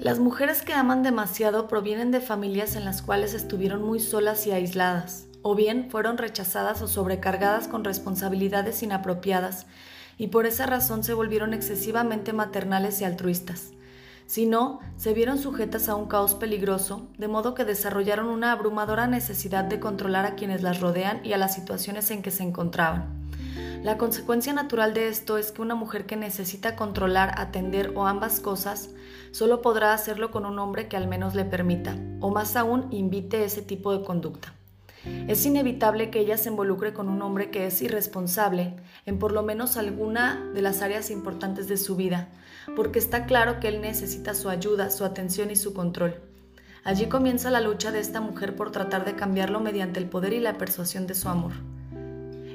Las mujeres que aman demasiado provienen de familias en las cuales estuvieron muy solas y aisladas, o bien fueron rechazadas o sobrecargadas con responsabilidades inapropiadas, y por esa razón se volvieron excesivamente maternales y altruistas. Si no, se vieron sujetas a un caos peligroso, de modo que desarrollaron una abrumadora necesidad de controlar a quienes las rodean y a las situaciones en que se encontraban. La consecuencia natural de esto es que una mujer que necesita controlar, atender o ambas cosas, solo podrá hacerlo con un hombre que al menos le permita, o más aún invite ese tipo de conducta. Es inevitable que ella se involucre con un hombre que es irresponsable en por lo menos alguna de las áreas importantes de su vida, porque está claro que él necesita su ayuda, su atención y su control. Allí comienza la lucha de esta mujer por tratar de cambiarlo mediante el poder y la persuasión de su amor.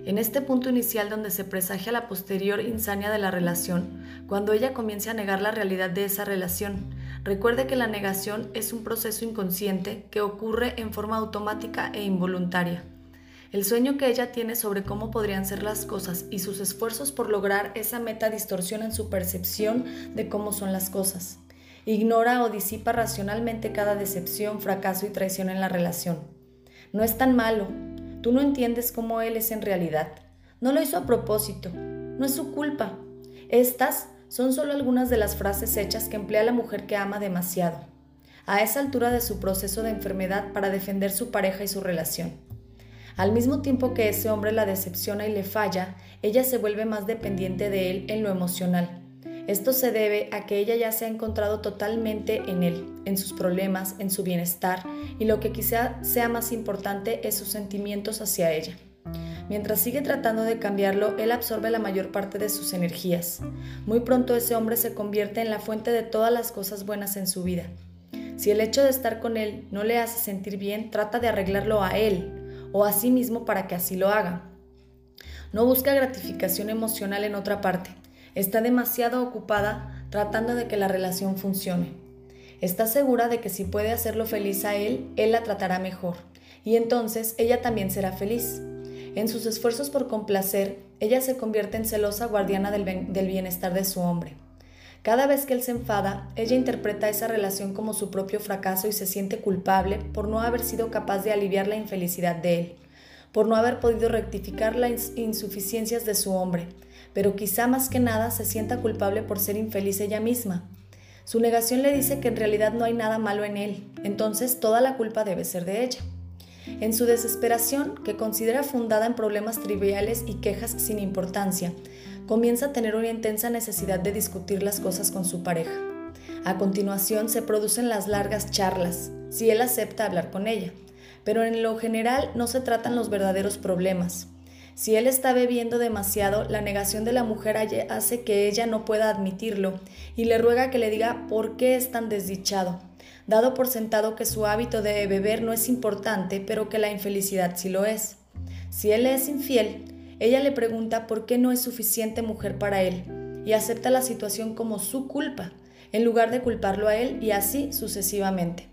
En este punto inicial donde se presagia la posterior insania de la relación, cuando ella comience a negar la realidad de esa relación, recuerde que la negación es un proceso inconsciente que ocurre en forma automática e involuntaria. El sueño que ella tiene sobre cómo podrían ser las cosas y sus esfuerzos por lograr esa meta distorsionan su percepción de cómo son las cosas. Ignora o disipa racionalmente cada decepción, fracaso y traición en la relación. No es tan malo, Tú no entiendes cómo Él es en realidad. No lo hizo a propósito. No es su culpa. Estas son solo algunas de las frases hechas que emplea la mujer que ama demasiado, a esa altura de su proceso de enfermedad para defender su pareja y su relación. Al mismo tiempo que ese hombre la decepciona y le falla, ella se vuelve más dependiente de él en lo emocional esto se debe a que ella ya se ha encontrado totalmente en él, en sus problemas, en su bienestar, y lo que quizá sea más importante es sus sentimientos hacia ella. Mientras sigue tratando de cambiarlo, él absorbe la mayor parte de sus energías. Muy pronto ese hombre se convierte en la fuente de todas las cosas buenas en su vida. Si el hecho de estar con él no le hace sentir bien, trata de arreglarlo a él o a sí mismo para que así lo haga. No busca gratificación emocional en otra parte está demasiado ocupada tratando de que la relación funcione. Está segura de que si puede hacerlo feliz a él, él la tratará mejor, y entonces ella también será feliz. En sus esfuerzos por complacer, ella se convierte en celosa guardiana del, bienestar de su hombre. Cada vez que él se enfada, ella interpreta esa relación como su propio fracaso y se siente culpable por no haber sido capaz de aliviar la infelicidad de él, por no haber podido rectificar las insuficiencias de su hombre, pero quizá más que nada se sienta culpable por ser infeliz ella misma. Su negación le dice que en realidad no hay nada malo en él, entonces toda la culpa debe ser de ella. En su desesperación, que considera fundada en problemas triviales y quejas sin importancia, comienza a tener una intensa necesidad de discutir las cosas con su pareja. A continuación se producen las largas charlas, si él acepta hablar con ella, pero en lo general no se tratan los verdaderos problemas. Si él está bebiendo demasiado, la negación de la mujer hace que ella no pueda admitirlo y le ruega que le diga por qué es tan desdichado, dado por sentado que su hábito de beber no es importante, pero que la infelicidad sí lo es. Si él es infiel, ella le pregunta por qué no es suficiente mujer para él y acepta la situación como su culpa, en lugar de culparlo a él y así sucesivamente.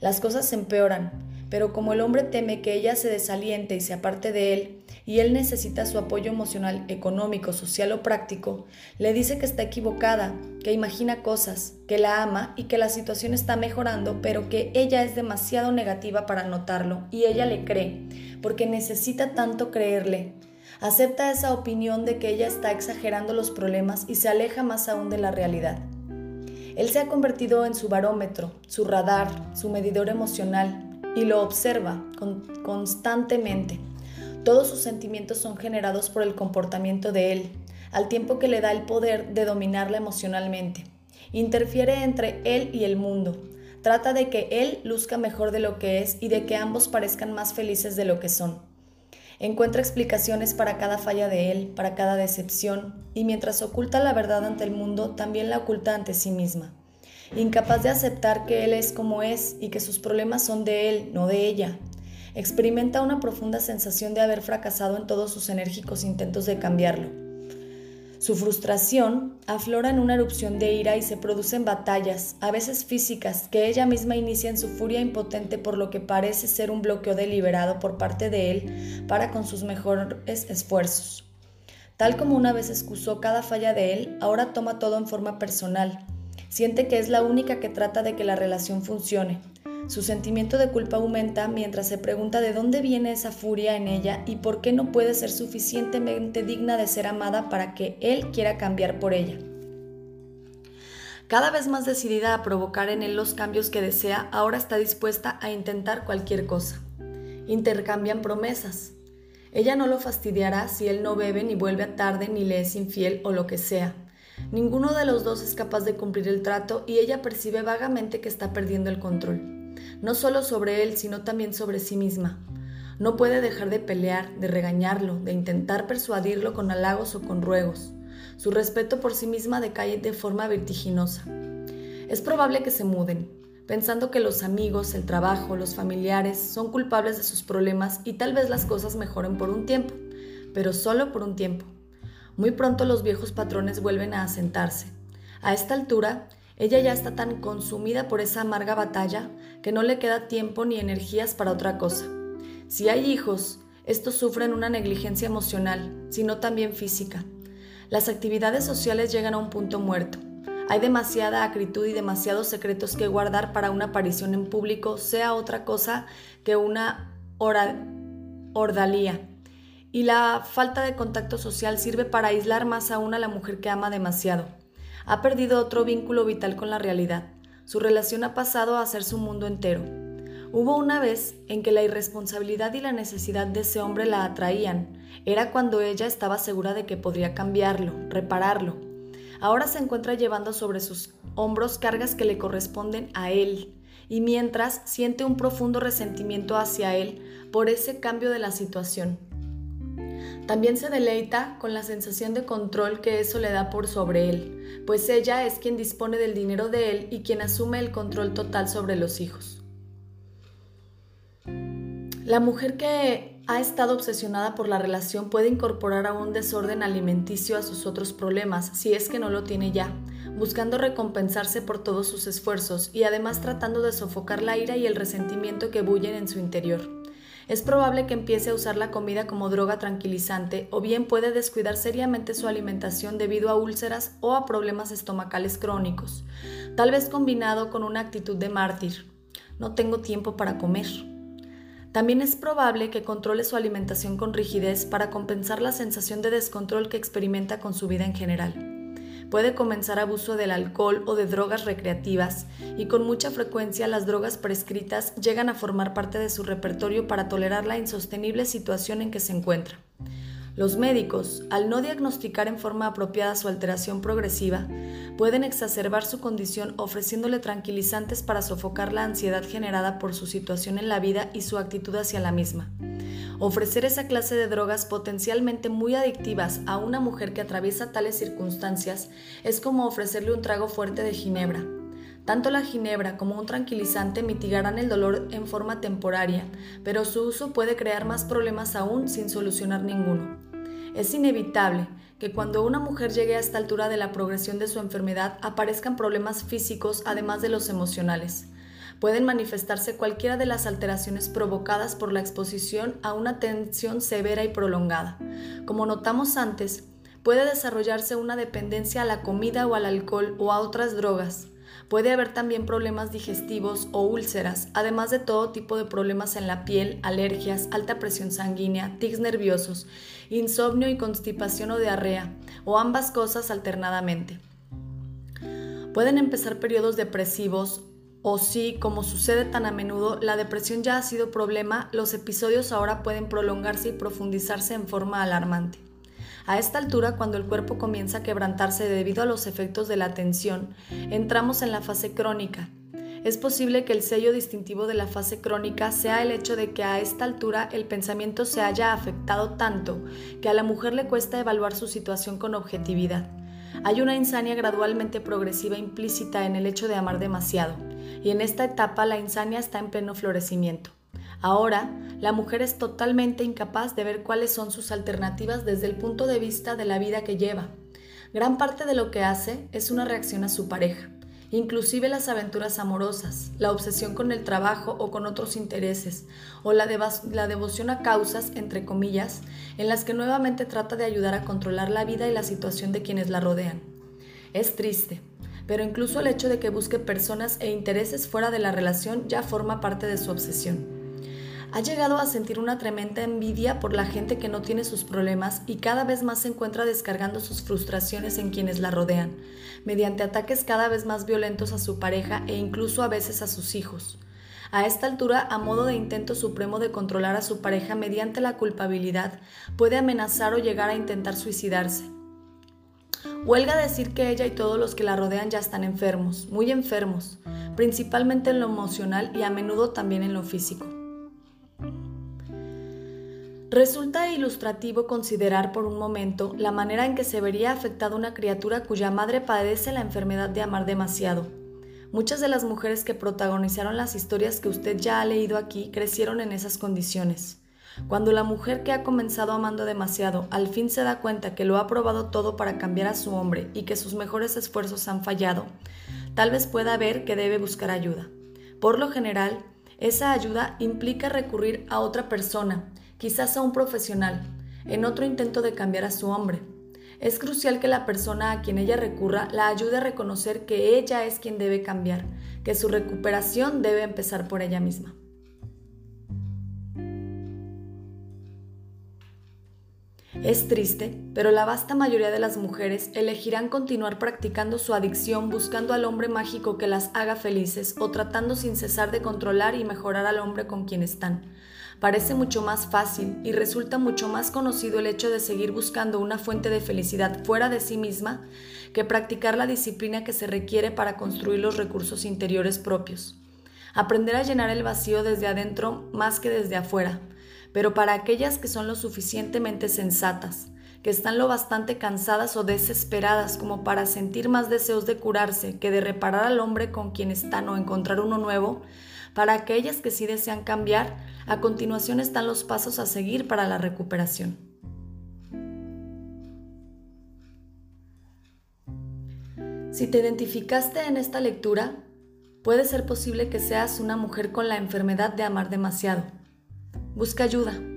Las cosas se empeoran, pero como el hombre teme que ella se desaliente y se aparte de él, y él necesita su apoyo emocional, económico, social o práctico, le dice que está equivocada, que imagina cosas, que la ama y que la situación está mejorando, pero que ella es demasiado negativa para notarlo y ella le cree, porque necesita tanto creerle. Acepta esa opinión de que ella está exagerando los problemas y se aleja más aún de la realidad. Él se ha convertido en su barómetro, su radar, su medidor emocional y lo observa constantemente. Todos sus sentimientos son generados por el comportamiento de él, al tiempo que le da el poder de dominarla emocionalmente. Interfiere entre él y el mundo. Trata de que él luzca mejor de lo que es y de que ambos parezcan más felices de lo que son. Encuentra explicaciones para cada falla de él, para cada decepción, y mientras oculta la verdad ante el mundo, también la oculta ante sí misma. Incapaz de aceptar que él es como es y que sus problemas son de él, no de ella, experimenta una profunda sensación de haber fracasado en todos sus enérgicos intentos de cambiarlo. Su frustración aflora en una erupción de ira y se producen batallas, a veces físicas, que ella misma inicia en su furia impotente por lo que parece ser un bloqueo deliberado por parte de él para con sus mejores esfuerzos. Tal como una vez excusó cada falla de él, ahora toma todo en forma personal. Siente que es la única que trata de que la relación funcione. Su sentimiento de culpa aumenta mientras se pregunta de dónde viene esa furia en ella y por qué no puede ser suficientemente digna de ser amada para que él quiera cambiar por ella. Cada vez más decidida a provocar en él los cambios que desea, ahora está dispuesta a intentar cualquier cosa. Intercambian promesas. Ella no lo fastidiará si él no bebe ni vuelve tarde ni le es infiel o lo que sea. Ninguno de los dos es capaz de cumplir el trato y ella percibe vagamente que está perdiendo el control, no solo sobre él, sino también sobre sí misma. No puede dejar de pelear, de regañarlo, de intentar persuadirlo con halagos o con ruegos. Su respeto por sí misma decae de forma vertiginosa. Es probable que se muden, pensando que los amigos, el trabajo, los familiares son culpables de sus problemas y tal vez las cosas mejoren por un tiempo, pero solo por un tiempo. Muy pronto los viejos patrones vuelven a asentarse. A esta altura, ella ya está tan consumida por esa amarga batalla que no le queda tiempo ni energías para otra cosa. Si hay hijos, estos sufren una negligencia emocional, sino también física. Las actividades sociales llegan a un punto muerto. Hay demasiada acritud y demasiados secretos que guardar para una aparición en público, sea otra cosa que una ordalía. Y la falta de contacto social sirve para aislar más aún a la mujer que ama demasiado. Ha perdido otro vínculo vital con la realidad. Su relación ha pasado a ser su mundo entero. Hubo una vez en que la irresponsabilidad y la necesidad de ese hombre la atraían. Era cuando ella estaba segura de que podría cambiarlo, repararlo. Ahora se encuentra llevando sobre sus hombros cargas que le corresponden a él, y mientras siente un profundo resentimiento hacia él por ese cambio de la situación. También se deleita con la sensación de control que eso le da por sobre él, pues ella es quien dispone del dinero de él y quien asume el control total sobre los hijos. La mujer que ha estado obsesionada por la relación puede incorporar a un desorden alimenticio a sus otros problemas, si es que no lo tiene ya, buscando recompensarse por todos sus esfuerzos y además tratando de sofocar la ira y el resentimiento que bullen en su interior. Es probable que empiece a usar la comida como droga tranquilizante o bien puede descuidar seriamente su alimentación debido a úlceras o a problemas estomacales crónicos, tal vez combinado con una actitud de mártir. No tengo tiempo para comer. También es probable que controle su alimentación con rigidez para compensar la sensación de descontrol que experimenta con su vida en general. Puede comenzar abuso del alcohol o de drogas recreativas y con mucha frecuencia las drogas prescritas llegan a formar parte de su repertorio para tolerar la insostenible situación en que se encuentra. Los médicos, al no diagnosticar en forma apropiada su alteración progresiva, pueden exacerbar su condición ofreciéndole tranquilizantes para sofocar la ansiedad generada por su situación en la vida y su actitud hacia la misma. Ofrecer esa clase de drogas potencialmente muy adictivas a una mujer que atraviesa tales circunstancias es como ofrecerle un trago fuerte de ginebra, tanto la ginebra como un tranquilizante mitigarán el dolor en forma temporaria, pero su uso puede crear más problemas aún sin solucionar ninguno. Es inevitable que cuando una mujer llegue a esta altura de la progresión de su enfermedad aparezcan problemas físicos además de los emocionales. Pueden manifestarse cualquiera de las alteraciones provocadas por la exposición a una tensión severa y prolongada. Como notamos antes, puede desarrollarse una dependencia a la comida o al alcohol o a otras drogas. Puede haber también problemas digestivos o úlceras, además de todo tipo de problemas en la piel, alergias, alta presión sanguínea, tics nerviosos, insomnio y constipación o diarrea, o ambas cosas alternadamente. Pueden empezar periodos depresivos o si, como sucede tan a menudo, la depresión ya ha sido problema, los episodios ahora pueden prolongarse y profundizarse en forma alarmante. A esta altura, cuando el cuerpo comienza a quebrantarse debido a los efectos de la tensión, entramos en la fase crónica. Es posible que el sello distintivo de la fase crónica sea el hecho de que a esta altura el pensamiento se haya afectado tanto que a la mujer le cuesta evaluar su situación con objetividad. Hay una insania gradualmente progresiva implícita en el hecho de amar demasiado, y en esta etapa la insania está en pleno florecimiento. Ahora, la mujer es totalmente incapaz de ver cuáles son sus alternativas desde el punto de vista de la vida que lleva. Gran parte de lo que hace es una reacción a su pareja, inclusive las aventuras amorosas, la obsesión con el trabajo o con otros intereses, o la, devoción a causas, entre comillas, en las que nuevamente trata de ayudar a controlar la vida y la situación de quienes la rodean. Es triste, pero incluso el hecho de que busque personas e intereses fuera de la relación ya forma parte de su obsesión. Ha llegado a sentir una tremenda envidia por la gente que no tiene sus problemas y cada vez más se encuentra descargando sus frustraciones en quienes la rodean, mediante ataques cada vez más violentos a su pareja e incluso a veces a sus hijos. A esta altura, a modo de intento supremo de controlar a su pareja mediante la culpabilidad, puede amenazar o llegar a intentar suicidarse. Huelga decir que ella y todos los que la rodean ya están enfermos, muy enfermos, principalmente en lo emocional y a menudo también en lo físico. Resulta ilustrativo considerar por un momento la manera en que se vería afectada una criatura cuya madre padece la enfermedad de amar demasiado, Muchas de las mujeres que protagonizaron las historias que usted ya ha leído aquí crecieron en esas condiciones. Cuando la mujer que ha comenzado amando demasiado al fin se da cuenta que lo ha probado todo para cambiar a su hombre y que sus mejores esfuerzos han fallado, tal vez pueda ver que debe buscar ayuda. Por lo general, esa ayuda implica recurrir a otra persona, quizás a un profesional, en otro intento de cambiar a su hombre. Es crucial que la persona a quien ella recurra la ayude a reconocer que ella es quien debe cambiar, que su recuperación debe empezar por ella misma. Es triste, pero la vasta mayoría de las mujeres elegirán continuar practicando su adicción buscando al hombre mágico que las haga felices o tratando sin cesar de controlar y mejorar al hombre con quien están, parece mucho más fácil y resulta mucho más conocido el hecho de seguir buscando una fuente de felicidad fuera de sí misma que practicar la disciplina que se requiere para construir los recursos interiores propios. Aprender a llenar el vacío desde adentro más que desde afuera, pero para aquellas que son lo suficientemente sensatas, que están lo bastante cansadas o desesperadas como para sentir más deseos de curarse que de reparar al hombre con quien están o encontrar uno nuevo, para aquellas que sí desean cambiar, a continuación están los pasos a seguir para la recuperación. Si te identificaste en esta lectura, puede ser posible que seas una mujer con la enfermedad de amar demasiado. Busca ayuda.